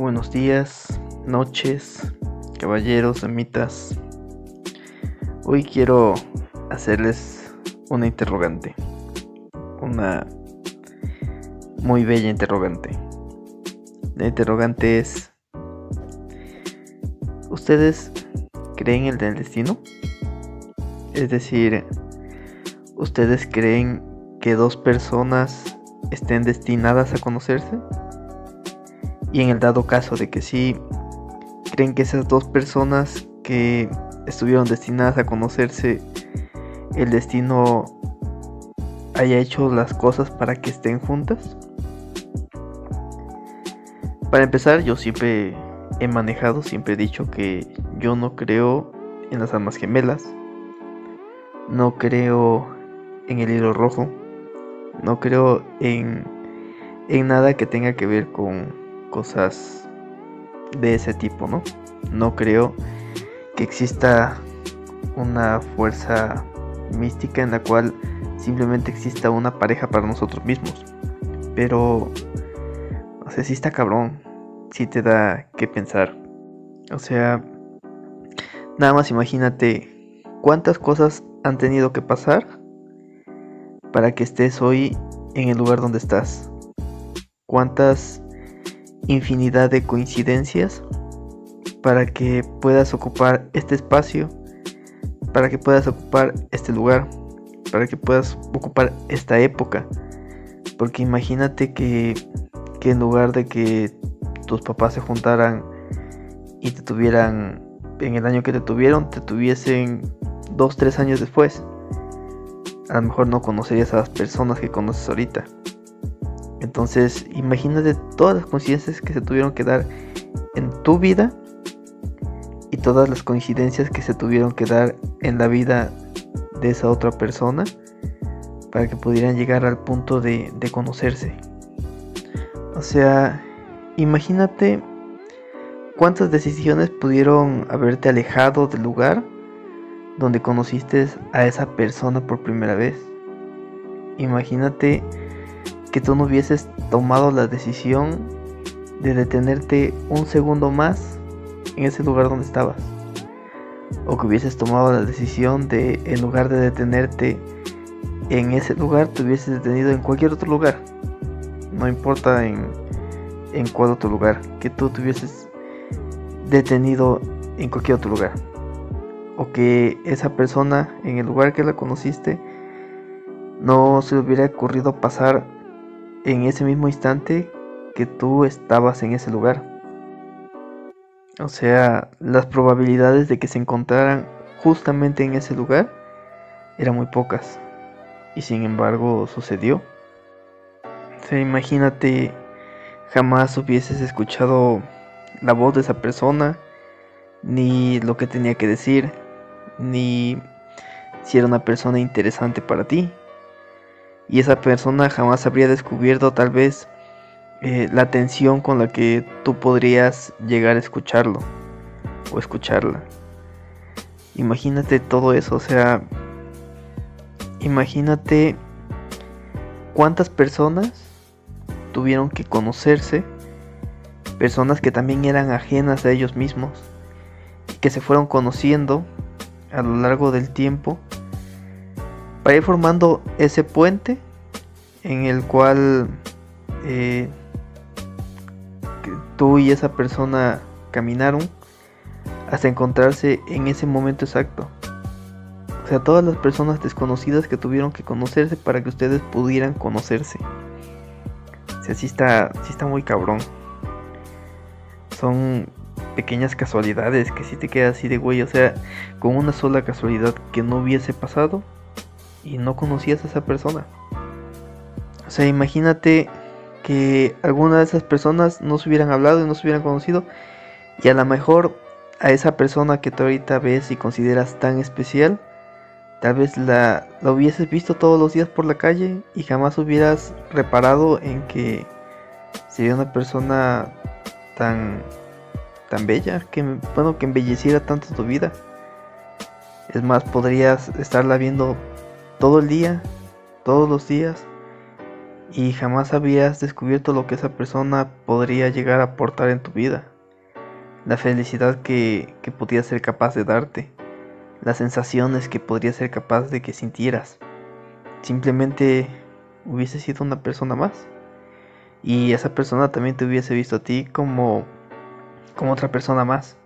Buenos días, noches, caballeros, amitas. Hoy quiero hacerles una interrogante. Una muy bella interrogante. La interrogante es, ¿ustedes creen en el destino? Es decir, ¿ustedes creen que dos personas estén destinadas a conocerse? Y en el dado caso de que sí, ¿creen que esas dos personas que estuvieron destinadas a conocerse, el destino haya hecho las cosas para que estén juntas? Para empezar, yo siempre he manejado, siempre he dicho que yo no creo en las almas gemelas, no creo en el hilo rojo, no creo en, en nada que tenga que ver con cosas de ese tipo, ¿no? No creo que exista una fuerza mística en la cual simplemente exista una pareja para nosotros mismos. Pero, o sea, si está cabrón, si te da que pensar. O sea, nada más imagínate cuántas cosas han tenido que pasar para que estés hoy en el lugar donde estás. Cuántas infinidad de coincidencias para que puedas ocupar este espacio, para que puedas ocupar este lugar, para que puedas ocupar esta época. Porque imagínate que, que en lugar de que tus papás se juntaran y te tuvieran en el año que te tuvieron, te tuviesen dos, tres años después. A lo mejor no conocerías a las personas que conoces ahorita. Entonces, imagínate todas las coincidencias que se tuvieron que dar en tu vida y todas las coincidencias que se tuvieron que dar en la vida de esa otra persona para que pudieran llegar al punto de, de conocerse. O sea, imagínate cuántas decisiones pudieron haberte alejado del lugar donde conociste a esa persona por primera vez. Imagínate que tú no hubieses tomado la decisión de detenerte un segundo más en ese lugar donde estabas. O que hubieses tomado la decisión de, en lugar de detenerte en ese lugar, te hubieses detenido en cualquier otro lugar. No importa en, en cuál otro lugar. Que tú te hubieses detenido en cualquier otro lugar. O que esa persona en el lugar que la conociste no se le hubiera ocurrido pasar en ese mismo instante que tú estabas en ese lugar. O sea, las probabilidades de que se encontraran justamente en ese lugar eran muy pocas. Y sin embargo sucedió. O sea, imagínate, jamás hubieses escuchado la voz de esa persona, ni lo que tenía que decir, ni si era una persona interesante para ti y esa persona jamás habría descubierto tal vez eh, la atención con la que tú podrías llegar a escucharlo o escucharla. Imagínate todo eso, o sea, imagínate cuántas personas tuvieron que conocerse, personas que también eran ajenas a ellos mismos, que se fueron conociendo a lo largo del tiempo para formando ese puente en el cual eh, tú y esa persona caminaron hasta encontrarse en ese momento exacto. O sea, todas las personas desconocidas que tuvieron que conocerse para que ustedes pudieran conocerse. O sea, sí está, sí está muy cabrón. Son pequeñas casualidades que si te quedas así de güey. O sea, con una sola casualidad que no hubiese pasado, y no conocías a esa persona. O sea, imagínate que alguna de esas personas no se hubieran hablado y no se hubieran conocido y a lo mejor a esa persona que tú ahorita ves y consideras tan especial, tal vez la, la hubieses visto todos los días por la calle y jamás hubieras reparado en que sería una persona tan tan bella que bueno que embelleciera tanto tu vida. Es más, podrías estarla viendo todo el día, todos los días, y jamás habías descubierto lo que esa persona podría llegar a aportar en tu vida, la felicidad que, que podía ser capaz de darte, las sensaciones que podría ser capaz de que sintieras. Simplemente hubiese sido una persona más y esa persona también te hubiese visto a ti como, como otra persona más.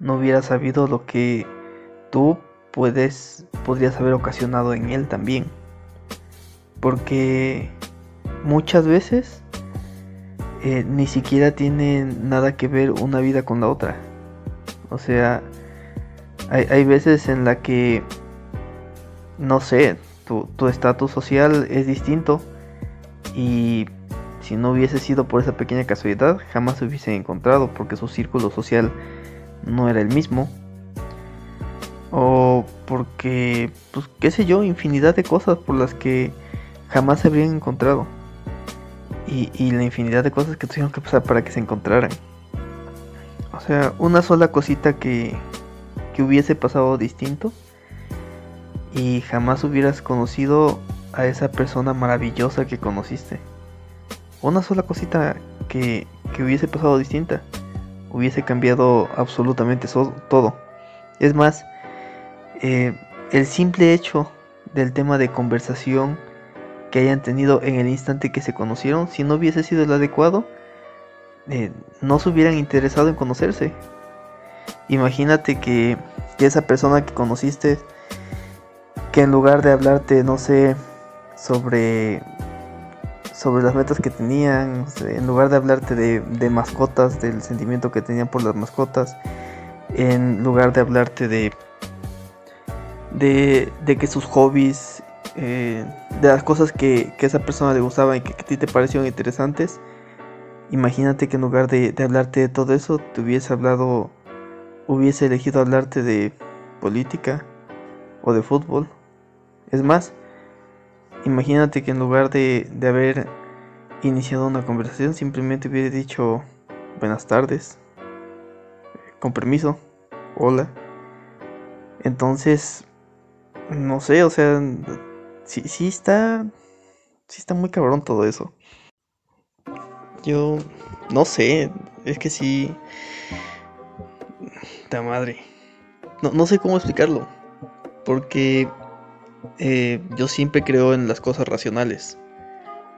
No hubiera sabido lo que tú puedes, podrías haber ocasionado en él también. Porque muchas veces eh, ni siquiera tiene nada que ver una vida con la otra. O sea, hay, hay veces en la que, no sé, tu estatus social es distinto y si no hubiese sido por esa pequeña casualidad, jamás se hubiesen encontrado porque su círculo social no era el mismo. O porque, pues, qué sé yo, infinidad de cosas por las que jamás se habrían encontrado. Y, la infinidad de cosas que tuvieron que pasar para que se encontraran. O sea, una sola cosita que, que hubiese pasado distinto y jamás hubieras conocido a esa persona maravillosa que conociste. Una sola cosita que, que hubiese pasado distinta hubiese cambiado absolutamente todo. Es más, eh, el simple hecho del tema de conversación que hayan tenido en el instante que se conocieron, si no hubiese sido el adecuado, eh, no se hubieran interesado en conocerse. Imagínate que, que, esa persona que conociste, que en lugar de hablarte, no sé, sobre sobre las metas que tenían, en lugar de hablarte de, de mascotas, del sentimiento que tenían por las mascotas, en lugar de hablarte de de, de que sus hobbies, eh, de las cosas que, que, esa persona le gustaba y que, a ti te parecieron interesantes, imagínate que en lugar de, de, hablarte de todo eso, te hubiese hablado, hubiese elegido hablarte de política o de fútbol. Es más, imagínate que en lugar de, de haber iniciado una conversación, simplemente hubiera dicho buenas tardes, con permiso, hola. Entonces, no sé, o sea, sí, sí está. Sí está muy cabrón todo eso. Yo. No sé. Es que sí. Ta madre. No, no sé cómo explicarlo. Porque. Eh, yo siempre creo en las cosas racionales.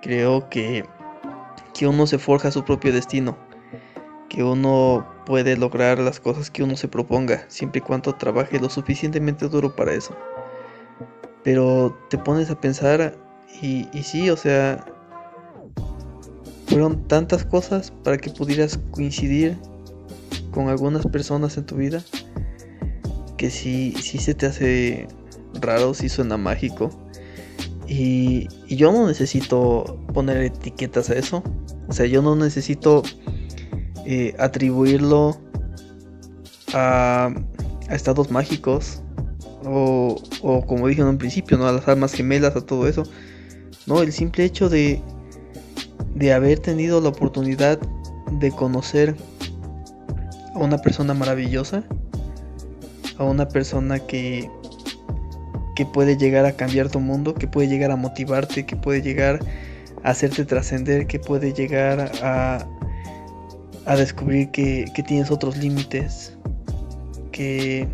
Creo que. Que uno se forja su propio destino. Que uno puede lograr las cosas que uno se proponga. Siempre y cuando trabaje lo suficientemente duro para eso. Pero te pones a pensar y, sí, o sea, fueron tantas cosas para que pudieras coincidir con algunas personas en tu vida que sí, sí se te hace raro, sí suena mágico. Y, yo no necesito poner etiquetas a eso. O sea, yo no necesito eh, atribuirlo a estados mágicos o, como dije en un principio, ¿no? A las almas gemelas, a todo eso. No, el simple hecho de, de haber tenido la oportunidad de conocer a una persona maravillosa, a una persona que, que puede llegar a cambiar tu mundo, que puede llegar a motivarte, que puede llegar a hacerte trascender, que puede llegar a, a descubrir que, que tienes otros límites, que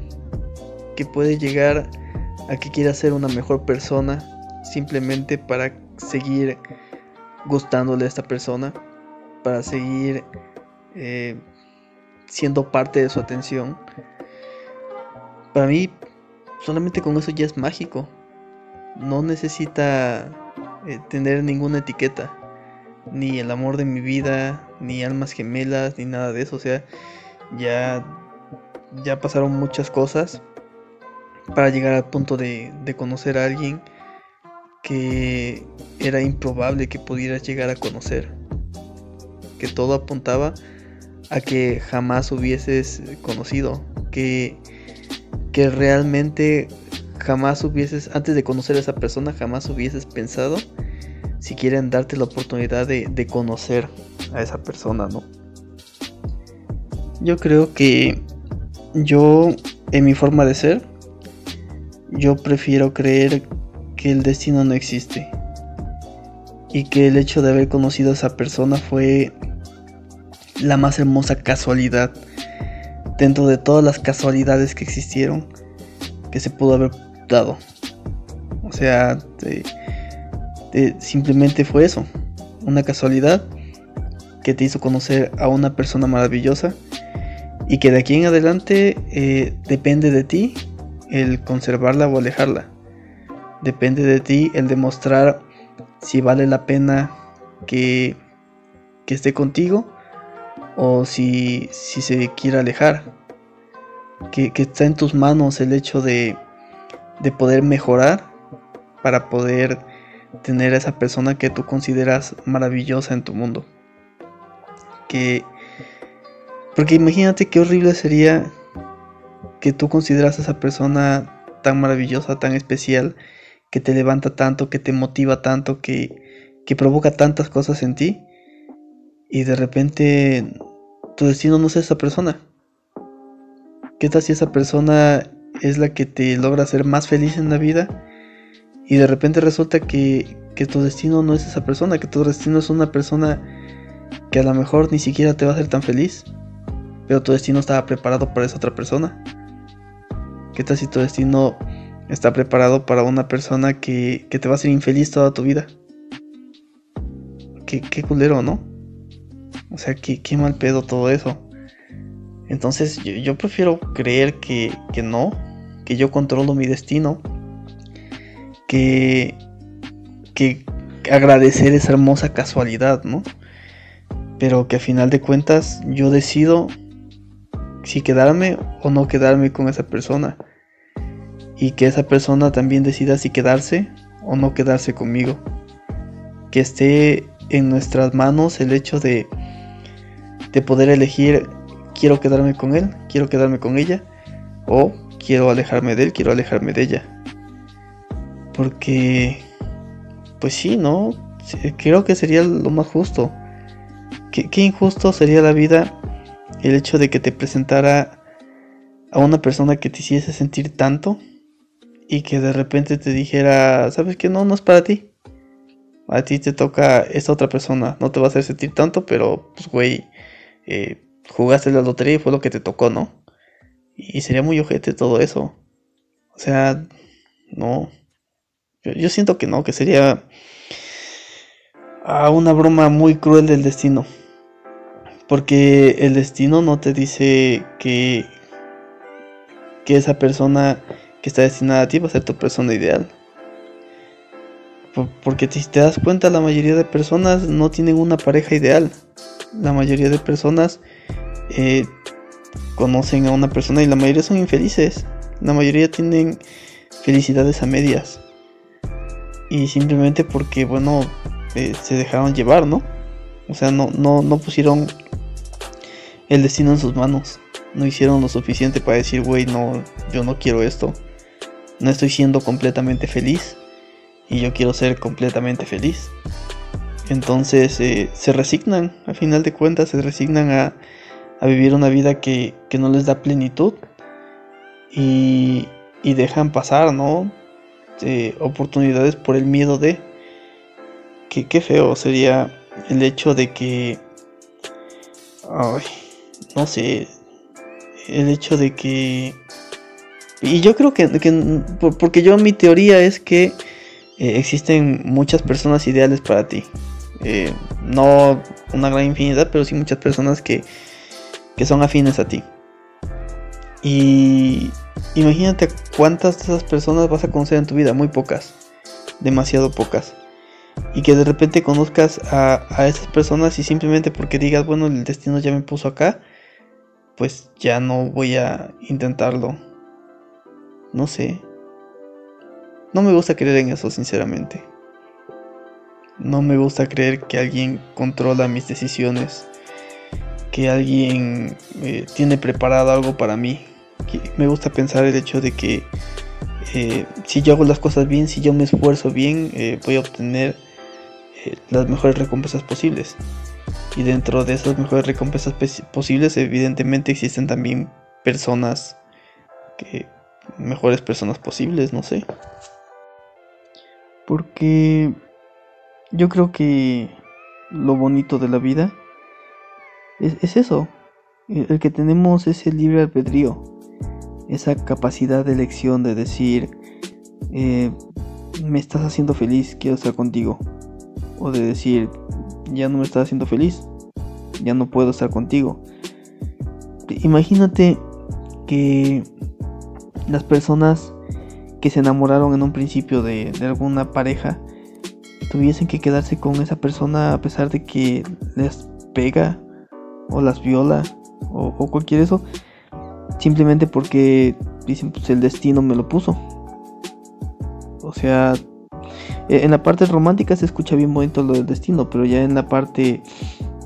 que puede llegar a que quiera ser una mejor persona simplemente para seguir gustándole a esta persona, para seguir eh, siendo parte de su atención. Para mí, solamente con eso ya es mágico. No necesita eh, tener ninguna etiqueta. Ni el amor de mi vida, ni almas gemelas, ni nada de eso. O sea, ya, ya pasaron muchas cosas para llegar al punto de, conocer a alguien que era improbable que pudieras llegar a conocer. Que todo apuntaba a que jamás hubieses conocido. Que, que realmente jamás hubieses, antes de conocer a esa persona, jamás hubieses pensado si quieren darte la oportunidad de, de conocer a esa persona, ¿no? Yo creo que yo, en mi forma de ser, yo prefiero creer que el destino no existe. y que el hecho de haber conocido a esa persona fue la más hermosa casualidad dentro de todas las casualidades que existieron que se pudo haber dado. O sea, simplemente fue eso, una casualidad que te hizo conocer a una persona maravillosa y que de aquí en adelante eh, depende de ti el conservarla o alejarla. Depende de ti el demostrar si vale la pena que, que esté contigo o si, si se quiere alejar. Que, que, está en tus manos el hecho de, de poder mejorar para poder tener a esa persona que tú consideras maravillosa en tu mundo. Que porque imagínate qué horrible sería que tú consideras a esa persona tan maravillosa, tan especial, que te levanta tanto, que te motiva tanto, que, que provoca tantas cosas en ti, y de repente tu destino no es esa persona. ¿Qué tal si esa persona es la que te logra ser más feliz en la vida? Y de repente resulta que, que tu destino no es esa persona, que tu destino es una persona que a lo mejor ni siquiera te va a hacer tan feliz pero tu destino estaba preparado para esa otra persona. ¿Qué tal si tu destino está preparado para una persona que, te va a hacer infeliz toda tu vida? Qué, culero, ¿no? O sea, qué, qué, mal pedo todo eso. Entonces yo, prefiero creer que, que, no, que yo controlo mi destino, que, que agradecer esa hermosa casualidad, ¿no? Pero que a final de cuentas yo decido si quedarme o no quedarme con esa persona. Y que esa persona también decida si quedarse o no quedarse conmigo. Que esté en nuestras manos el hecho de, de poder elegir quiero quedarme con él, quiero quedarme con ella o quiero alejarme de él, quiero alejarme de ella. Porque, pues sí, ¿no? Creo que sería lo más justo. Qué, injusto sería la vida el hecho de que te presentara a una persona que te hiciese sentir tanto y que de repente te dijera, sabes que no, no es para ti. A ti te toca esta otra persona, no te va a hacer sentir tanto, pero pues güey, eh, jugaste la lotería y fue lo que te tocó, ¿no? Y sería muy ojete todo eso. O sea, no. Yo, siento que no, que sería ah, una broma muy cruel del destino. Porque el destino no te dice que, que esa persona que está destinada a ti va a ser tu persona ideal. porque si te das cuenta, la mayoría de personas no tienen una pareja ideal. La mayoría de personas eh, conocen a una persona y la mayoría son infelices. La mayoría tienen felicidades a medias. Y simplemente porque, bueno, eh, se dejaron llevar, ¿no? O sea, no, no, no pusieron el destino en sus manos. No hicieron lo suficiente para decir, güey, no, yo no quiero esto. No estoy siendo completamente feliz. Y yo quiero ser completamente feliz. Entonces eh, se resignan, a final de cuentas, se resignan a, a vivir una vida que, que, no les da plenitud. Y, y dejan pasar, ¿no? Eh, oportunidades por el miedo de... Que, qué feo sería el hecho de que... Ay, no sé, el hecho de que... Y yo creo que, porque yo mi teoría es que eh, existen muchas personas ideales para ti. Eh, no una gran infinidad, pero sí muchas personas que, que son afines a ti. Y imagínate cuántas de esas personas vas a conocer en tu vida, muy pocas, demasiado pocas. Y que de repente conozcas a, a esas personas y simplemente porque digas, bueno, el destino ya me puso acá, pues ya no voy a intentarlo. No sé. No me gusta creer en eso, sinceramente. No me gusta creer que alguien controla mis decisiones. Que alguien eh, tiene preparado algo para mí. me gusta pensar el hecho de que eh, si yo hago las cosas bien, si yo me esfuerzo bien, eh, voy a obtener las mejores recompensas posibles. Y dentro de esas mejores recompensas posibles, evidentemente existen también personas que mejores personas posibles, no sé. Porque yo creo que lo bonito de la vida es, eso, el, que tenemos ese libre albedrío, esa capacidad de elección de decir, eh, me estás haciendo feliz, quiero estar contigo. O de decir, ya no me estás haciendo feliz, ya no puedo estar contigo. Imagínate que las personas que se enamoraron en un principio de, alguna pareja tuviesen que quedarse con esa persona a pesar de que les pega o las viola o, o cualquier eso, simplemente porque dicen pues el destino me lo puso. O sea, en la parte romántica se escucha bien bonito lo del destino, pero ya en la parte,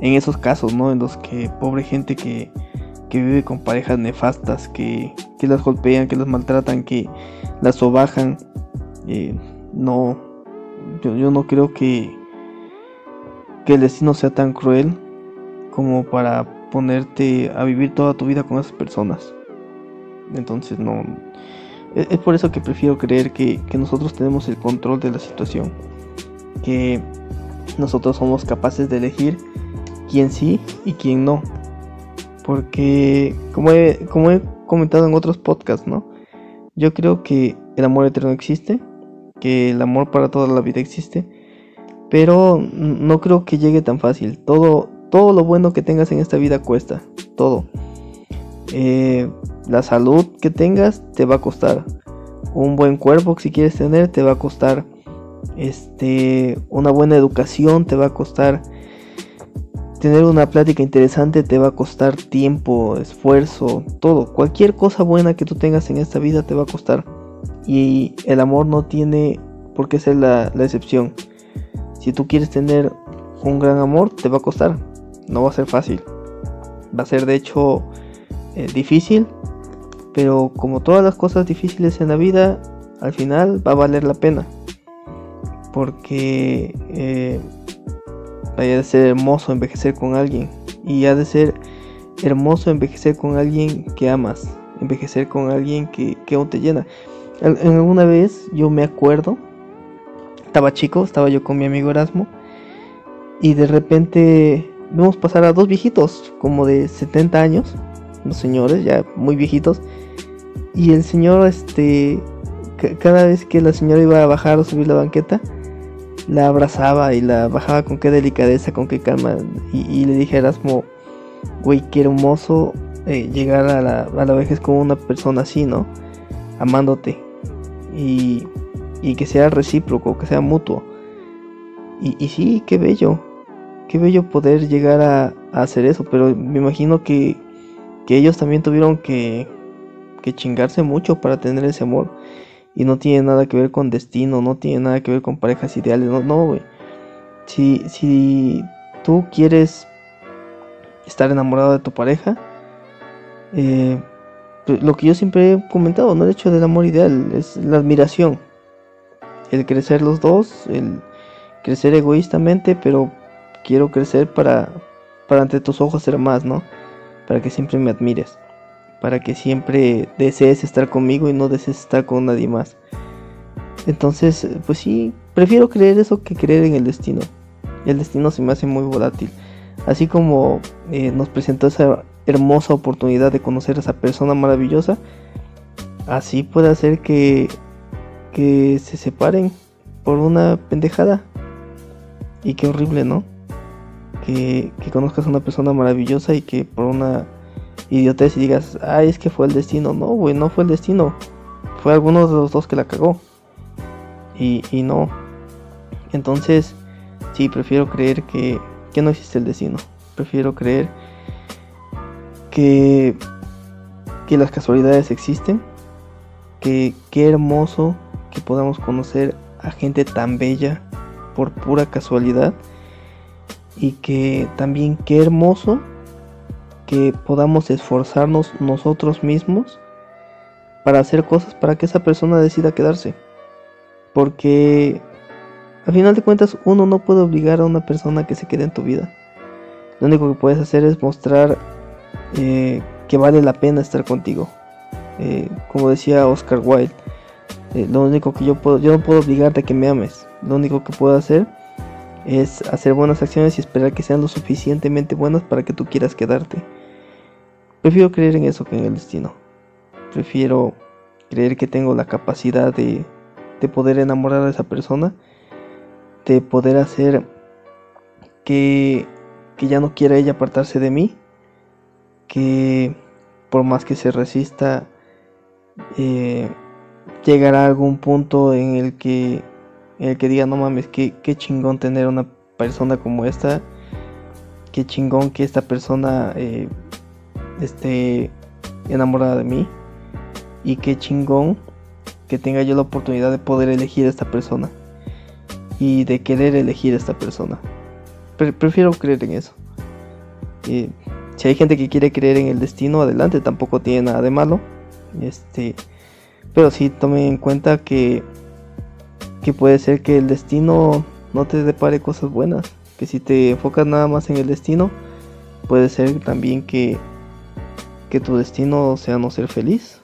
en esos casos, ¿no? En los que pobre gente que, que vive con parejas nefastas, que, que las golpean, que las maltratan, que las sobajan, eh, no, yo no creo que, que el destino sea tan cruel como para ponerte a vivir toda tu vida con esas personas. Entonces no, es, por eso que prefiero creer que, nosotros tenemos el control de la situación. Que nosotros somos capaces de elegir quién sí y quién no. Porque, como he, como he comentado en otros podcasts, ¿no? Yo creo que el amor eterno existe, que el amor para toda la vida existe, pero no creo que llegue tan fácil. Todo, todo lo bueno que tengas en esta vida cuesta, todo. Eh, la salud que tengas te va a costar. Un buen cuerpo si quieres tener te va a costar. Este, una buena educación te va a costar. Tener una plática interesante te va a costar tiempo, esfuerzo, todo. Cualquier cosa buena que tú tengas en esta vida te va a costar. Y el amor no tiene por qué ser la, excepción. Si tú quieres tener un gran amor, te va a costar. No va a ser fácil. Va a ser de hecho eh, difícil, pero como todas las cosas difíciles en la vida, al final va a valer la pena. Porque eh, vaya de ser hermoso envejecer con alguien. Y ha de ser hermoso envejecer con alguien que amas. Envejecer con alguien que, que aún te llena. En alguna vez yo me acuerdo, estaba chico, estaba yo con mi amigo Erasmo. Y de repente vemos pasar a dos viejitos, como de 70 años, los señores ya muy viejitos, y el señor, este, cada vez que la señora iba a bajar o subir la banqueta, la abrazaba y la bajaba con qué delicadeza, con qué calma. Y, le dije a Erasmo, güey, qué hermoso eh, llegar a la, a la vejez como una persona así, ¿no? Amándote. Y, y que sea recíproco, que sea mutuo. Y, y sí, qué bello. Qué bello poder llegar a, a hacer eso. Pero me imagino que, que ellos también tuvieron que, que chingarse mucho para tener ese amor. Y no tiene nada que ver con destino, no tiene nada que ver con parejas ideales, no, no, güey. Si, si tú quieres estar enamorado de tu pareja, eh, pues, lo que yo siempre he comentado, no el hecho del amor ideal, es la admiración. El crecer los dos, el crecer egoístamente, pero quiero crecer para, para ante tus ojos ser más, ¿no? Para que siempre me admires para que siempre desees estar conmigo y no desees estar con nadie más. Entonces, pues sí, prefiero creer eso que creer en el destino. El destino se me hace muy volátil. Así como eh, nos presentó esa hermosa oportunidad de conocer a esa persona maravillosa, así puede hacer que, que se separen por una pendejada. Y qué horrible, ¿no? Que, conozcas a una persona maravillosa y que por una idiotez y digas, ay, es que fue el destino. No, güey, no fue el destino. Fue alguno de los dos que la cagó. Y, y no. Entonces, sí, prefiero creer que, que no existe el destino. Prefiero creer que, que las casualidades existen. Que qué hermoso que podamos conocer a gente tan bella por pura casualidad. Y que también qué hermoso que podamos esforzarnos nosotros mismos para hacer cosas para que esa persona decida quedarse. Porque al final de cuentas uno no puede obligar a una persona que se quede en tu vida. Lo único que puedes hacer es mostrar eh, que vale la pena estar contigo. Eh, como decía Oscar Wilde, eh, lo único que yo puedo, yo no puedo obligarte a que me ames. Lo único que puedo hacer es hacer buenas acciones y esperar que sean lo suficientemente buenas para que tú quieras quedarte. Prefiero creer en eso que en el destino. Prefiero creer que tengo la capacidad de, de poder enamorar a esa persona, de poder hacer que, que ya no quiera ella apartarse de mí, que por más que se resista, eh, llegará a algún punto en el que el que diga, no mames, qué, qué chingón tener una persona como esta, qué chingón que esta persona eh, esté enamorada de mí y qué chingón que tenga yo la oportunidad de poder elegir a esta persona y de querer elegir a esta persona. prefiero creer en eso. si hay gente que quiere creer en el destino, adelante, tampoco tiene nada de malo. Este, pero sí tomen en cuenta que que puede ser que el destino no te depare cosas buenas. Que si te enfocas nada más en el destino, puede ser también que, que tu destino sea no ser feliz.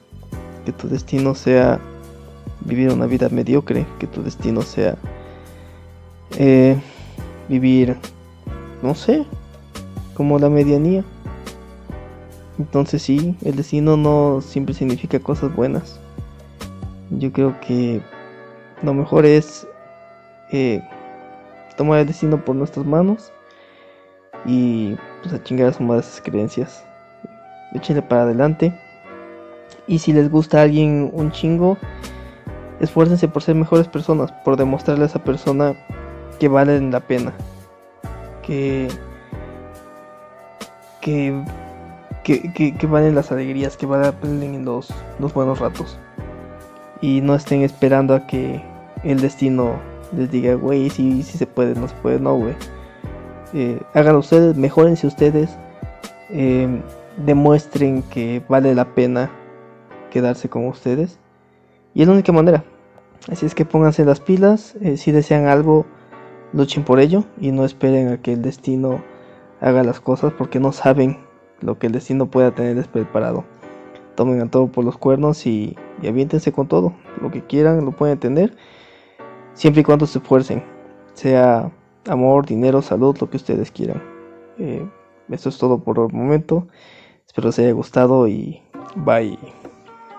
Que tu destino sea vivir una vida mediocre. Que tu destino sea eh, vivir, no sé, como la medianía. Entonces sí, el destino no siempre significa cosas buenas. Yo creo que lo mejor es eh, tomar el destino por nuestras manos y pues a chingar a su esas creencias. Échenle para adelante. Y si les gusta a alguien un chingo, esfuércense por ser mejores personas, por demostrarle a esa persona que valen la pena. Que, que, que, valen las alegrías, que valen los buenos ratos. Y no estén esperando a que el destino les diga, güey, si sí, se puede, no se puede, no, güey. Eh, hagan ustedes, mejorense ustedes, eh, demuestren que vale la pena quedarse con ustedes. Y es la única manera. Así es que pónganse las pilas, eh, si desean algo, luchen por ello y no esperen a que el destino haga las cosas porque no saben lo que el destino pueda tener preparado. Tomen a todo por los cuernos y, y con todo. Lo que quieran lo pueden tener siempre y cuando se esfuercen, sea amor, dinero, salud, lo que ustedes quieran. Eh, esto es todo por el momento. Espero les haya gustado y bye.